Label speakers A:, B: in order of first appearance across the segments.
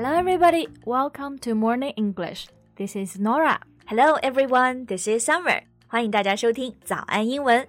A: Hello, everybody. Welcome to Morning English. This is Norah.
B: Hello, everyone. This is Summer. 欢迎大家收听早安英文。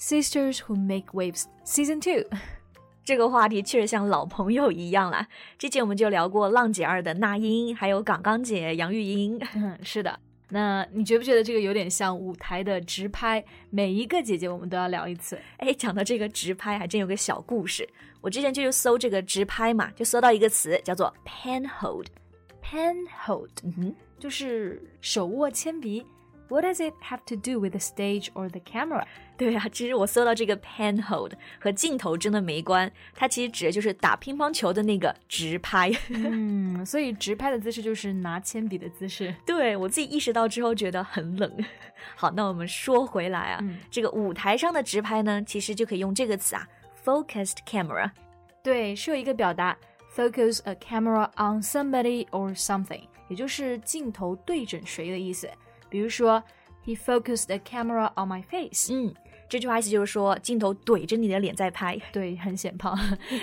A: Sisters Who Make Waves Season Two，
B: 这个话题确实像老朋友一样啦。之前我们就聊过浪姐二的那英，还有港港姐杨钰莹。
A: 嗯，是的。那你觉不觉得这个有点像舞台的直拍？每一个姐姐我们都要聊一次。
B: 哎，讲到这个直拍，还真有个小故事。我之前就去搜这个直拍嘛，就搜到一个词叫做 pen hold。
A: pen hold，
B: 嗯哼，
A: 就是手握铅笔。What does it have to do with the stage or the camera？
B: 对啊，其实我搜到这个 pen hold 和镜头真的没关，它其实指的就是打乒乓球的那个直拍。
A: 嗯，所以直拍的姿势就是拿铅笔的姿势。
B: 对我自己意识到之后觉得很冷。好，那我们说回来啊，
A: 嗯、
B: 这个舞台上的直拍呢，其实就可以用这个词啊，focused camera。
A: 对，是有一个表达 focus a camera on somebody or something，也就是镜头对准谁的意思。 比如说，He focused the camera on my face。
B: 嗯，这句话意思就是说，镜头怼着你的脸在拍。
A: 对，很显胖。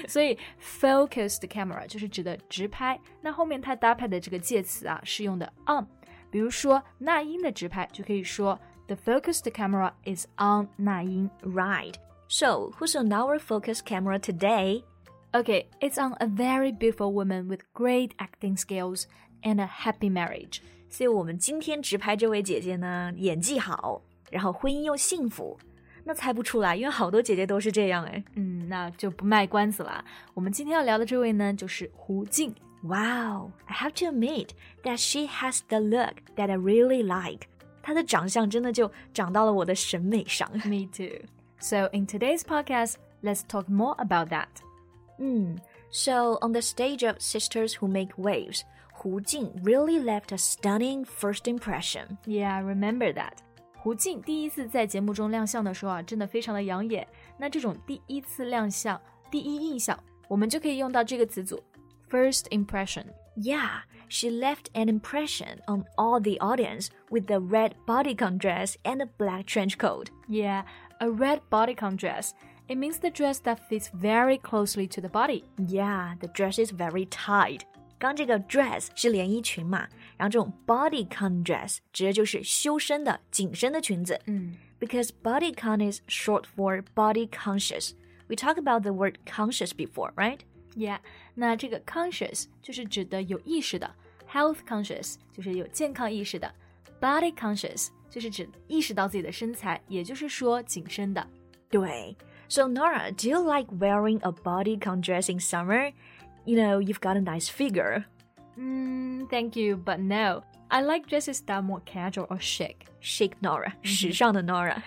A: 所以，focused camera 就是指的直拍。那后面它搭配的这个介词啊，是用的 on。比如说，那英的直拍就可以说，The focused camera is on 那英。
B: Right. So, who's on our focus camera today?
A: Okay, it's on a very beautiful woman with great acting skills and a happy marriage.
B: 所以我们今天直拍这位姐姐呢，演技好，然后婚姻又幸福。那猜不出来，因为好多姐姐都是这样哎。
A: 嗯，那就不卖关子了。我们今天要聊的这位呢，就是胡静。
B: Wow, I have to admit that she has the look that I really like. 她的长相真的就长到了我的审美上。
A: Me too. So in today's podcast, let's talk more about that.
B: 嗯，So on the stage of Sisters Who Make Waves. 胡静 really left a stunning first impression.
A: Yeah, I remember that. 胡静第一次在节目中亮相的时候啊，真的非常的养眼。那这种第一次亮相、第一印象，我们就可以用到这个词组 first impression.
B: Yeah, she left an impression on all the audience with the red bodycon dress and a black trench coat.
A: Yeah, a red bodycon dress. It means the dress that fits very closely to the body.
B: Yeah, the dress is very tight. 刚这个 dress 是连衣裙嘛，然后这种 bodycon dress 指的就是修身的紧身的裙子。
A: 嗯
B: ，because bodycon is short for body conscious。We talked about the word conscious before, right?
A: Yeah，那这个 conscious 就是指的有意识的，health conscious 就是有健康意识的，body conscious 就是指意识到自己的身材，也就是说紧身的。
B: 对。So Norah, do you like wearing a bodycon dress in summer? you know, you've got a nice figure.
A: Mm, thank you, but no. I like dresses that are more casual or chic.
B: Chic Norah，时尚的 Norah。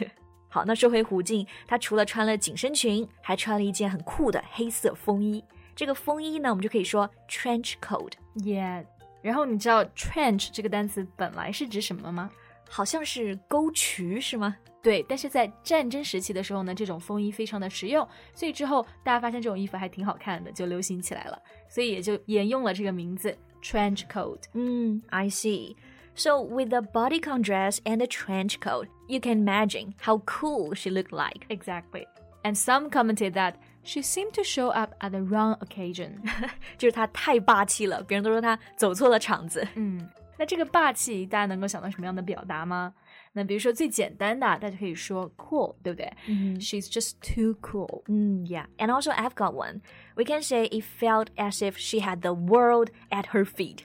B: 好，那说回胡静，她除了穿了紧身裙，还穿了一件很酷的黑色风衣。这个风衣呢，我们就可以说 trench coat。
A: Yeah。然后你知道 trench 这个单词本来是指什么吗？
B: 好像是沟渠是吗？
A: 对，但是在战争时期的时候呢，这种风衣非常的实用，所以之后大家发现这种衣服还挺好看的，就流行起来了，所以也就沿用了这个名字 trench coat。
B: 嗯，I see. So with the bodycon dress and the trench coat, you can imagine how cool she looked like.
A: Exactly. And some commented that she seemed to show up at the wrong occasion.
B: 就是她太霸气了，别人都说她走错了场子。
A: 嗯， 那这个霸气大家能够想到什么样的表达吗？那比如说最简单的，大家可以说 cool，对不对、
B: 嗯
A: She's just too cool.
B: 嗯，Yeah. And also I've got one. We can say it felt as if she had the world at her feet.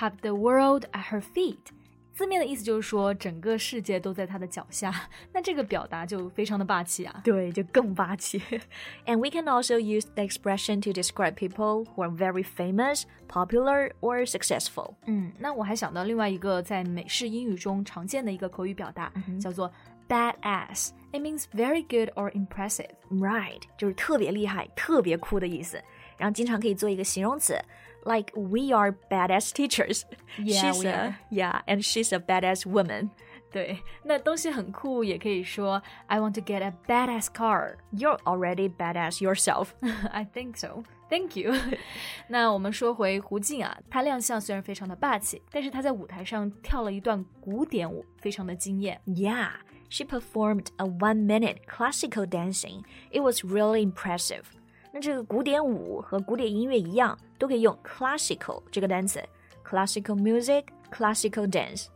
A: Have the world at her feet. 字面的意思就是说整个世界都在他的脚下，那这个表达就非常的霸气啊。
B: 对，就更霸气。And we can also use the expression to describe people who are very famous, popular, or successful.
A: 嗯，那我还想到另外一个在美式英语中常见的一个口语表达，叫做 badass。It means very good or impressive.
B: Right，就是特别厉害、特别酷的意思。然后经常可以做一个形容词 like we are badass teachers.
A: Yeah,
B: she's
A: we
B: a
A: are.
B: yeah, and she's a badass woman.
A: 对，那东西很酷，也可以说 I want to get a badass car.
B: You're already badass yourself.
A: I think so. Thank you 。那我们说回胡静啊，她亮相虽然非常的霸气，但是她在舞台上跳了一段古典舞，非常的惊艳。
B: Yeah, she performed a one-minute classical dancing. It was really impressive. 那这个古典舞和古典音乐一样， 都可以用 classical 这个单词，classical music, classical dance。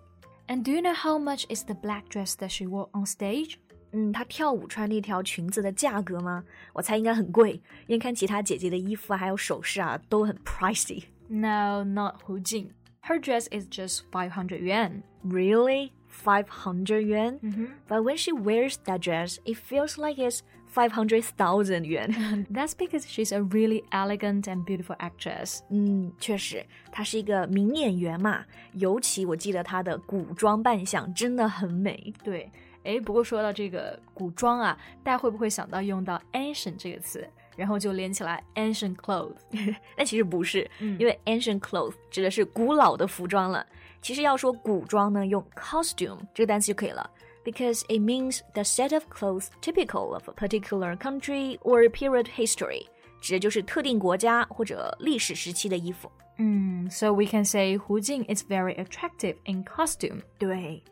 A: And do you know how much is the black dress that she wore on stage?
B: 嗯，她跳舞穿那条裙子的价格吗？我猜应该很贵，因为看其他姐姐的衣服啊，还有首饰啊，都很 pricey。
A: No, not Hu Jing. Her dress is just 500 yuan.
B: Really? 500 yuan?
A: Mhm.
B: But when she wears that dress, it feels like it's 500,000 yuan.
A: That's because she's a really elegant and beautiful actress.
B: 嗯，确实，她是一个名演员嘛，尤其我记得她的古装扮相真的很美。
A: 对，诶，不过说到这个古装啊，大家会不会想到用到 ancient 这个词，然后就连起来 ancient clothes？
B: 但其实不是，
A: 嗯
B: 因为 ancient clothes 指的是古老的服装了。其实要说古装呢，用 costume 这个单词就可以了。Because it means the set of clothes typical of a particular country or period history，指的就是特定国家或者历史时期的衣服。
A: 嗯，So we can say Hu Jing is very attractive in costume.
B: 对，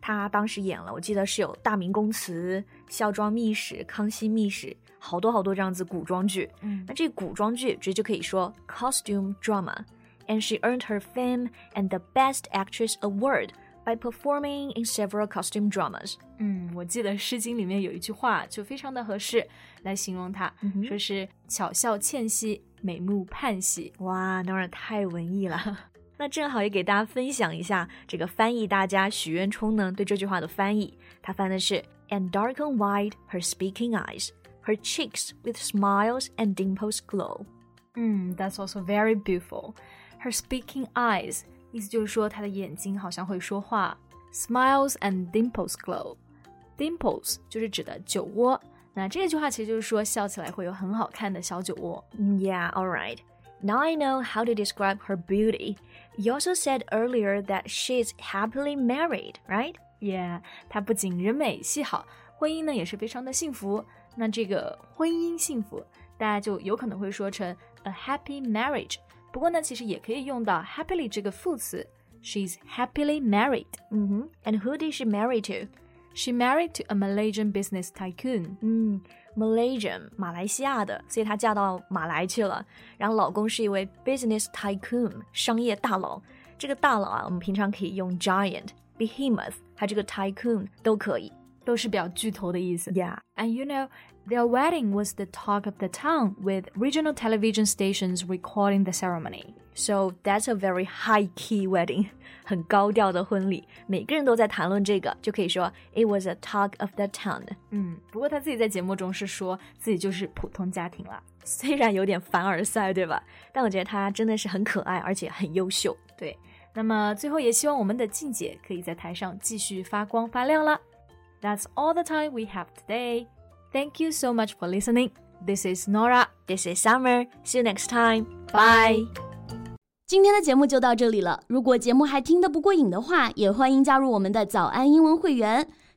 B: 她当时演了，我记得是有《大明宫词》《孝庄秘史》《康熙秘史》，好多好多这样子古装剧。
A: 嗯
B: 那这古装剧直接就可以说 costume drama。And she earned her fame and the Best Actress award by performing in several costume dramas.
A: 嗯，我记得《诗经》里面有一句话就非常的合适来形容她，
B: 嗯哼
A: 说是巧笑倩兮，美目盼兮。
B: 哇，当然太文艺了。那正好也给大家分享一下这个翻译大家许渊冲呢对这句话的翻译，他翻的是 And darken wide her speaking eyes, her cheeks with smiles and dimples glow.
A: 嗯，That's also very beautiful. Her speaking eyes， 意思就是说她的眼睛好像会说话。Smiles and dimples glow. Dimples 就是指的酒窝。那这句话其实就是说笑起来会有很好看的小酒窝。
B: Yeah, all right. Now I know how to describe her beauty. You also said earlier that she is happily married, right?
A: Yeah，她不仅人美戏好，婚姻呢也是非常的幸福。那这个婚姻幸福，大家就有可能会说成 a happy marriage。 不过呢，其实也可以用到 happily 这个副词，She's happily married.
B: Mm-hmm. And who did she marry to?
A: She married to a Malaysian business tycoon.
B: 嗯，Malaysian，马来西亚的，所以她嫁到马来去了。然后老公是一位 business tycoon，商业大佬。这个大佬啊，我们平常可以用 giant、behemoth，还有这个 tycoon 都可以。
A: 都是表巨头的意思。
B: Yeah.
A: And you know, their wedding was the talk of the town, with regional television stations recording the ceremony.
B: So that's a very high key wedding，很高调的婚礼，每个人都在谈论这个，就可以说 it was a talk of the town。
A: 嗯，不过他自己在节目中是说自己就是普通家庭啦。
B: 虽然有点凡尔赛，对吧？但我觉得他真的是很可爱，而且很优秀。
A: 对，那么最后也希望我们的静姐可以在台上继续发光发亮啦。 that's all the time we have today. Thank you so much for listening. This is Norah.
B: This is Summer. See you next time.
A: Bye.
C: 今天的节目就到这里了。如果节目还听得不过瘾的话，也欢迎加入我们的早安英文会员。